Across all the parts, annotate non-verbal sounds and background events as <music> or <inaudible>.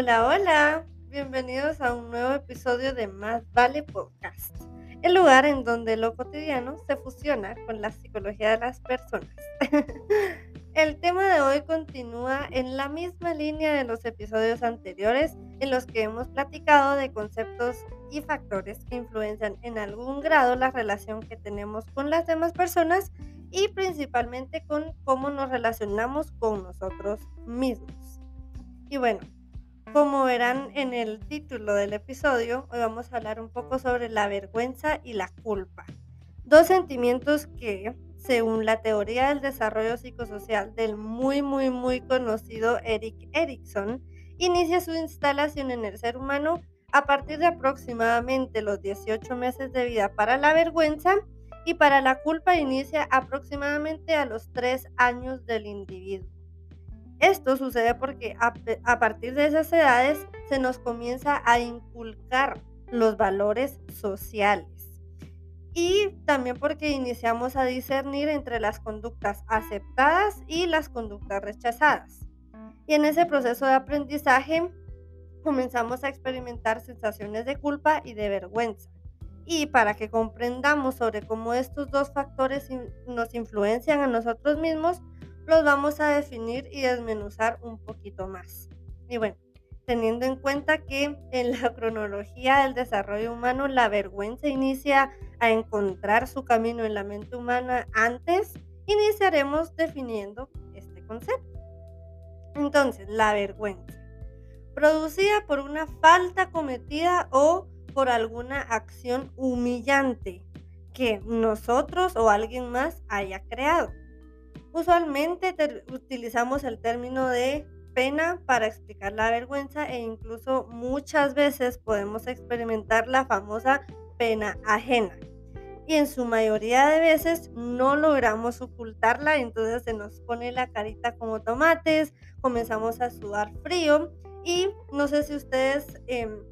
Hola, hola. Bienvenidos a un nuevo episodio de Más Vale Podcast, el lugar en donde lo cotidiano se fusiona con la psicología de las personas. <laughs> el tema de hoy continúa en la misma línea de los episodios anteriores en los que hemos platicado de conceptos y factores que influencian en algún grado la relación que tenemos con las demás personas y principalmente con cómo nos relacionamos con nosotros mismos. Y bueno, como verán en el título del episodio, hoy vamos a hablar un poco sobre la vergüenza y la culpa. Dos sentimientos que, según la teoría del desarrollo psicosocial del muy, muy, muy conocido Eric Erickson, inicia su instalación en el ser humano a partir de aproximadamente los 18 meses de vida para la vergüenza y para la culpa inicia aproximadamente a los 3 años del individuo. Esto sucede porque a, partir de esas edades se nos comienza a inculcar los valores sociales y también porque iniciamos a discernir entre las conductas aceptadas y las conductas rechazadas. Y en ese proceso de aprendizaje comenzamos a experimentar sensaciones de culpa y de vergüenza. Y para que comprendamos sobre cómo estos dos factores nos influencian a nosotros mismos, los vamos a definir y desmenuzar un poquito más. Y bueno, teniendo en cuenta que en la <laughs> cronología del desarrollo humano la vergüenza inicia a encontrar su camino en la mente humana antes, iniciaremos definiendo este concepto. Entonces, la vergüenza producida por una falta cometida o por alguna acción humillante que nosotros o alguien más haya creado. Usualmente utilizamos el término de pena para explicar la vergüenza e incluso muchas veces podemos experimentar la famosa pena ajena. Y en su mayoría de veces no logramos ocultarla, entonces se nos pone la carita como tomates, comenzamos a sudar frío y no sé si ustedes em,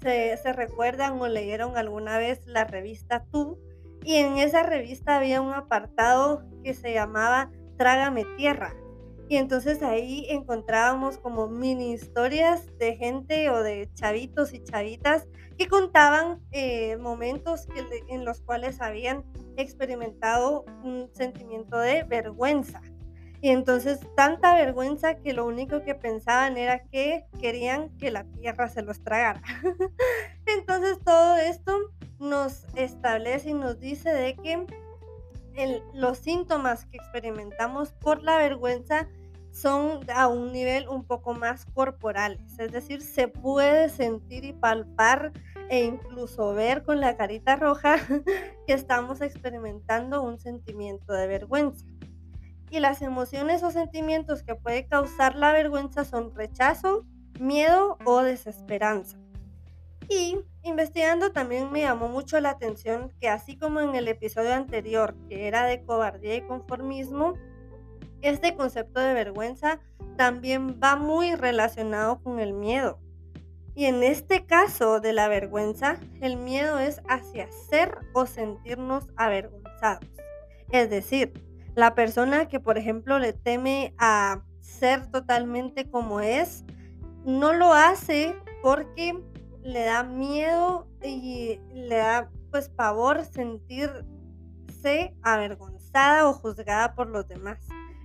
se, recuerdan o leyeron alguna vez la revista Tú. Y en esa revista había un apartado que se llamaba Trágame Tierra. Y entonces ahí encontrábamos como mini historias de gente o de chavitos y chavitas que contaban eh, momentos en los cuales habían experimentado un sentimiento de vergüenza. Y entonces tanta vergüenza que lo único que pensaban era que querían que la tierra se los tragara. <laughs> entonces todo esto nos establece y nos dice de que los síntomas que experimentamos por la vergüenza son a un nivel un poco más corporales, es decir, se puede sentir y palpar e incluso ver con la carita roja <laughs> que estamos experimentando un sentimiento de vergüenza. Y las emociones o sentimientos que puede causar la vergüenza son rechazo, miedo o desesperanza. Y investigando también me llamó mucho la atención que así como en el episodio anterior, que era de cobardía y conformismo, este concepto de vergüenza también va muy relacionado con el miedo. Y en este caso de la vergüenza, el miedo es hacia ser o sentirnos avergonzados. Es decir, la persona que, por ejemplo, le teme a ser totalmente como es, no lo hace porque le da miedo y le da pues pavor sentirse avergonzada o juzgada por los demás.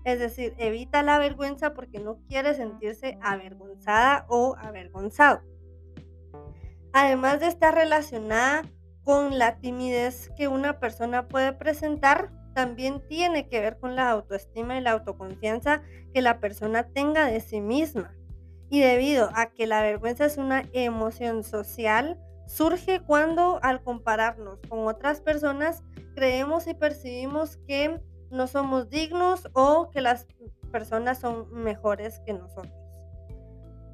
Es decir, evita la vergüenza porque no quiere sentirse avergonzada o avergonzado. Además de estar relacionada con la timidez que una persona puede presentar, también tiene que ver con la autoestima y la autoconfianza que la persona tenga de sí misma. Y debido a que la vergüenza es una emoción social, surge cuando al compararnos con otras personas creemos y percibimos que no somos dignos o que las personas son mejores que nosotros.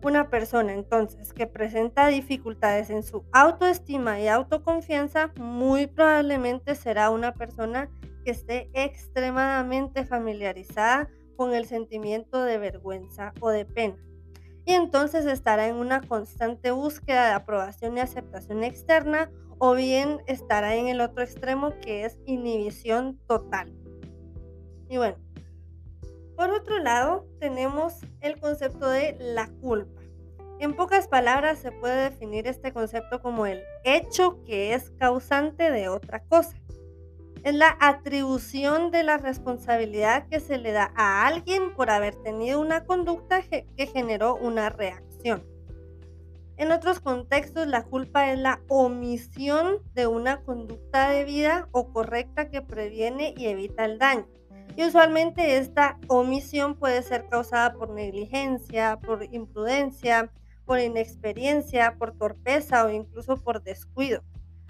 Una persona entonces que presenta dificultades en su autoestima y autoconfianza muy probablemente será una persona que esté extremadamente familiarizada con el sentimiento de vergüenza o de pena. Y entonces estará en una constante búsqueda de aprobación y aceptación externa o bien estará en el otro extremo que es inhibición total. Y bueno, por otro lado tenemos el concepto de la culpa. En pocas palabras se puede definir este concepto como el hecho que es causante de otra cosa. Es la atribución de la responsabilidad que se le da a alguien por haber tenido una conducta que generó una reacción. En otros contextos, la culpa es la omisión de una conducta debida o correcta que previene y evita el daño. Y usualmente esta omisión puede ser causada por negligencia, por imprudencia, por inexperiencia, por torpeza o incluso por descuido.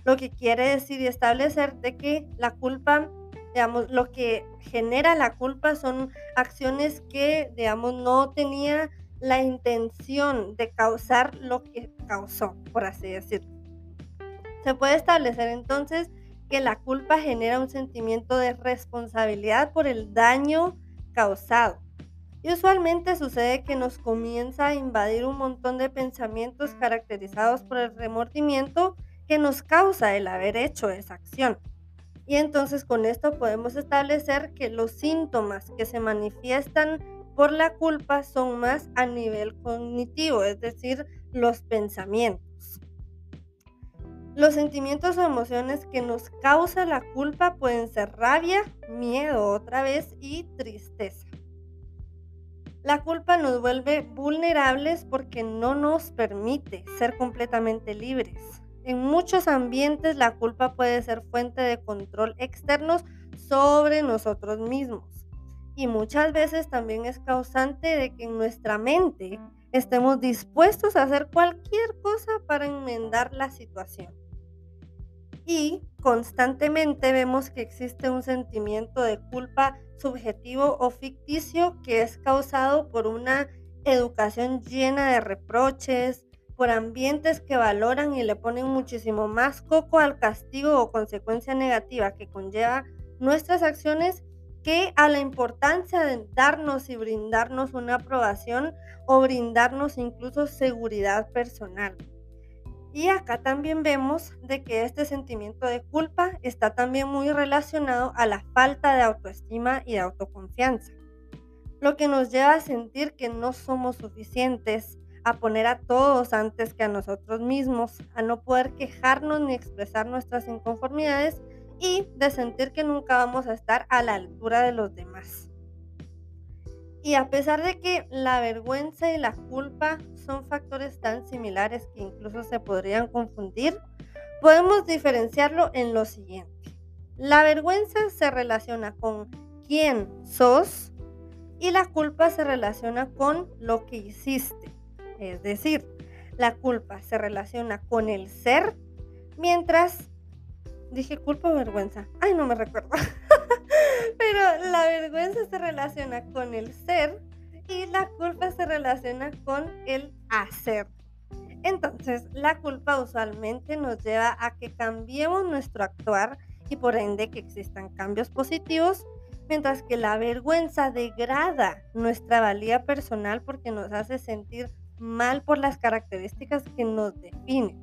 Lo que quiere decir y establecer de que la culpa, digamos, lo que genera la culpa son acciones que, digamos, no tenía la intención de causar lo que causó, por así decirlo. Se puede establecer entonces que la culpa genera un sentimiento de responsabilidad por el daño causado. Y usualmente sucede que nos comienza a invadir un montón de pensamientos caracterizados por el remordimiento que nos causa el haber hecho esa acción. Y entonces con esto podemos establecer que los síntomas que se manifiestan por la culpa son más a nivel cognitivo, es decir, los pensamientos. Los sentimientos o emociones que nos causa la culpa pueden ser rabia, miedo otra vez y tristeza. La culpa nos vuelve vulnerables porque no nos permite ser completamente libres. En muchos ambientes la culpa puede ser fuente de control externos sobre nosotros mismos y muchas veces también es causante de que en nuestra mente estemos dispuestos a hacer cualquier cosa para enmendar la situación. Y constantemente vemos que existe un sentimiento de culpa subjetivo o ficticio que es causado por una educación llena de reproches, por ambientes que valoran y le ponen muchísimo más coco al castigo o consecuencia negativa que conlleva nuestras acciones que a la importancia de darnos y brindarnos una aprobación o brindarnos incluso seguridad personal. Y acá también vemos de que este sentimiento de culpa está también muy relacionado a la falta de autoestima y de autoconfianza, lo que nos lleva a sentir que no somos suficientes, a poner a todos antes que a nosotros mismos, a no poder quejarnos ni expresar nuestras inconformidades y de sentir que nunca vamos a estar a la altura de los demás. Y a pesar de que la vergüenza y la culpa son factores tan similares que incluso se podrían confundir, podemos diferenciarlo en lo siguiente. La vergüenza se relaciona con quién sos y la culpa se relaciona con lo que hiciste. Es decir, la culpa se relaciona con el ser, mientras Dije culpa o vergüenza. Ay, no me recuerdo. <laughs> Pero la vergüenza se relaciona con el ser y la culpa se relaciona con el hacer. Entonces, la culpa usualmente nos lleva a que cambiemos nuestro actuar y por ende que existan cambios positivos, mientras que la vergüenza degrada nuestra valía personal porque nos hace sentir mal por las características que nos definen.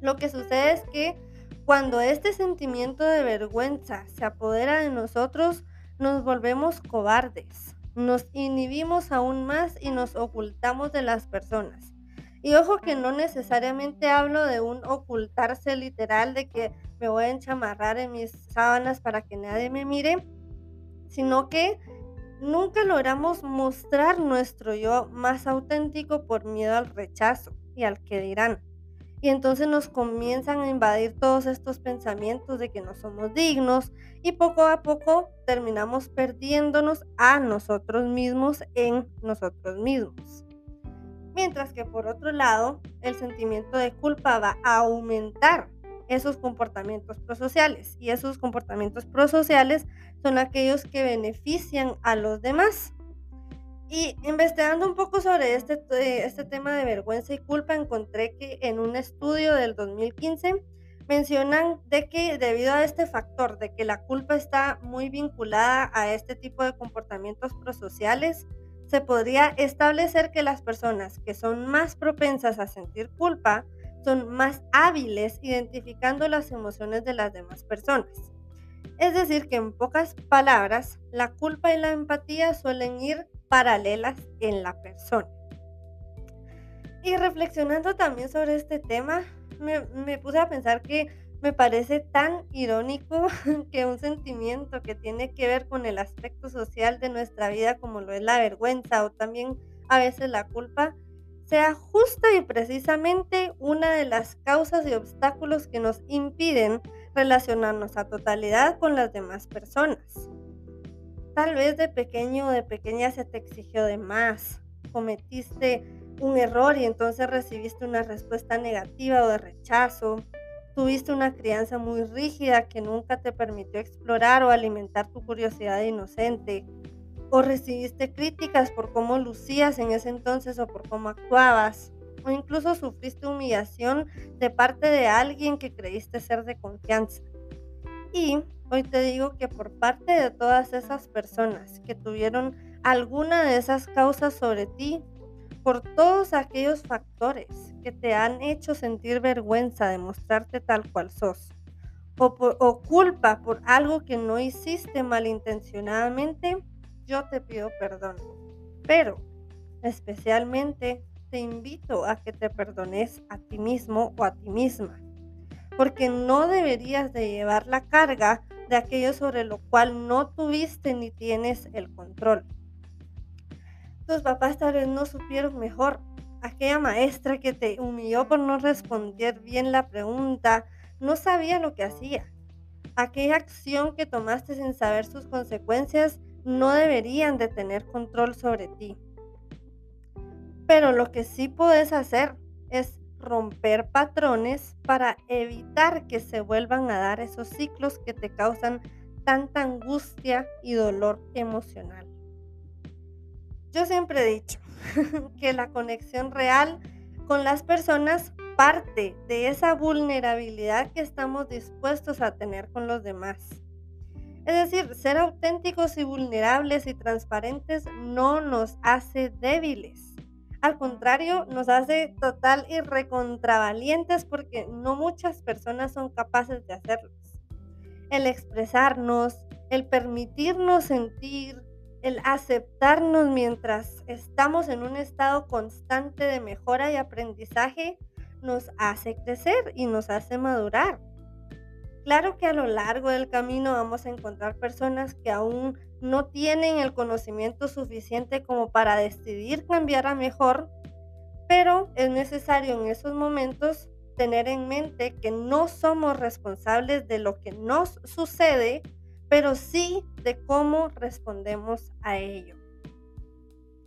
Lo que sucede es que cuando este sentimiento de vergüenza se apodera de nosotros, nos volvemos cobardes, nos inhibimos aún más y nos ocultamos de las personas. Y ojo que no necesariamente hablo de un ocultarse literal de que me voy a enchamarrar en mis sábanas para que nadie me mire, sino que nunca logramos mostrar nuestro yo más auténtico por miedo al rechazo y al que dirán. Y entonces nos comienzan a invadir todos estos pensamientos de que no somos dignos y poco a poco terminamos perdiéndonos a nosotros mismos en nosotros mismos. Mientras que por otro lado, el sentimiento de culpa va a aumentar esos comportamientos prosociales y esos comportamientos prosociales son aquellos que benefician a los demás y investigando un poco sobre este, este tema de vergüenza y culpa, encontré que en un estudio del 2015 mencionan de que debido a este factor, de que la culpa está muy vinculada a este tipo de comportamientos prosociales, se podría establecer que las personas que son más propensas a sentir culpa son más hábiles identificando las emociones de las demás personas. Es decir, que en pocas palabras, la culpa y la empatía suelen ir paralelas en la persona. Y reflexionando también sobre este tema, me, me puse a pensar que me parece tan irónico <laughs> que un sentimiento que tiene que ver con el aspecto social de nuestra vida, como lo es la vergüenza o también a veces la culpa, sea justa y precisamente una de las causas y obstáculos que nos impiden relacionarnos a totalidad con las demás personas. Tal vez de pequeño o de pequeña se te exigió de más, cometiste un error y entonces recibiste una respuesta negativa o de rechazo, tuviste una crianza muy rígida que nunca te permitió explorar o alimentar tu curiosidad inocente, o recibiste críticas por cómo lucías en ese entonces o por cómo actuabas, o incluso sufriste humillación de parte de alguien que creíste ser de confianza. Y hoy te digo que por parte de todas esas personas que tuvieron alguna de esas causas sobre ti, por todos aquellos factores que te han hecho sentir vergüenza de mostrarte tal cual sos, o, o culpa por algo que no hiciste malintencionadamente, yo te pido perdón. Pero especialmente te invito a que te perdones a ti mismo o a ti misma, porque no deberías de llevar la carga de aquello sobre lo cual no tuviste ni tienes el control. Tus papás tal vez no supieron mejor. Aquella maestra que te humilló por no responder bien la pregunta, no sabía lo que hacía. Aquella acción que tomaste sin saber sus consecuencias no deberían de tener control sobre ti. Pero lo que sí puedes hacer es romper patrones para evitar que se vuelvan a dar esos ciclos que te causan tanta angustia y dolor emocional. Yo siempre he dicho <laughs> que la conexión real con las personas parte de esa vulnerabilidad que estamos dispuestos a tener con los demás. Es decir, ser auténticos y vulnerables y transparentes no nos hace débiles. Al contrario, nos hace total y recontravalientes porque no muchas personas son capaces de hacerlos. El expresarnos, el permitirnos sentir, el aceptarnos mientras estamos en un estado constante de mejora y aprendizaje nos hace crecer y nos hace madurar. Claro que a lo largo del camino vamos a encontrar personas que aún no tienen el conocimiento suficiente como para decidir cambiar a mejor, pero es necesario en esos momentos tener en mente que no somos responsables de lo que nos sucede, pero sí de cómo respondemos a ello.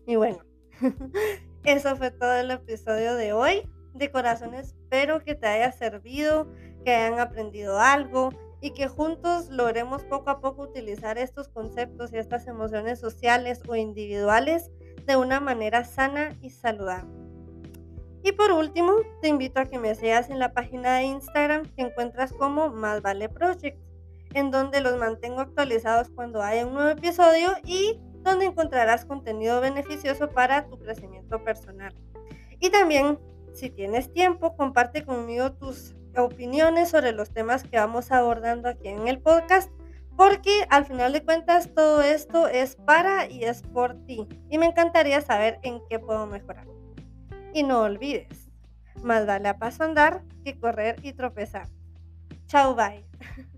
Y bueno, <laughs> eso fue todo el episodio de hoy. De corazón espero que te haya servido, que hayan aprendido algo y que juntos logremos poco a poco utilizar estos conceptos y estas emociones sociales o individuales de una manera sana y saludable. Y por último, te invito a que me sigas en la página de Instagram que encuentras como Más Vale Project, en donde los mantengo actualizados cuando haya un nuevo episodio y donde encontrarás contenido beneficioso para tu crecimiento personal. Y también, si tienes tiempo, comparte conmigo tus opiniones sobre los temas que vamos abordando aquí en el podcast, porque al final de cuentas todo esto es para y es por ti. Y me encantaría saber en qué puedo mejorar. Y no olvides, más vale a paso andar que correr y tropezar. Chao, bye. <laughs>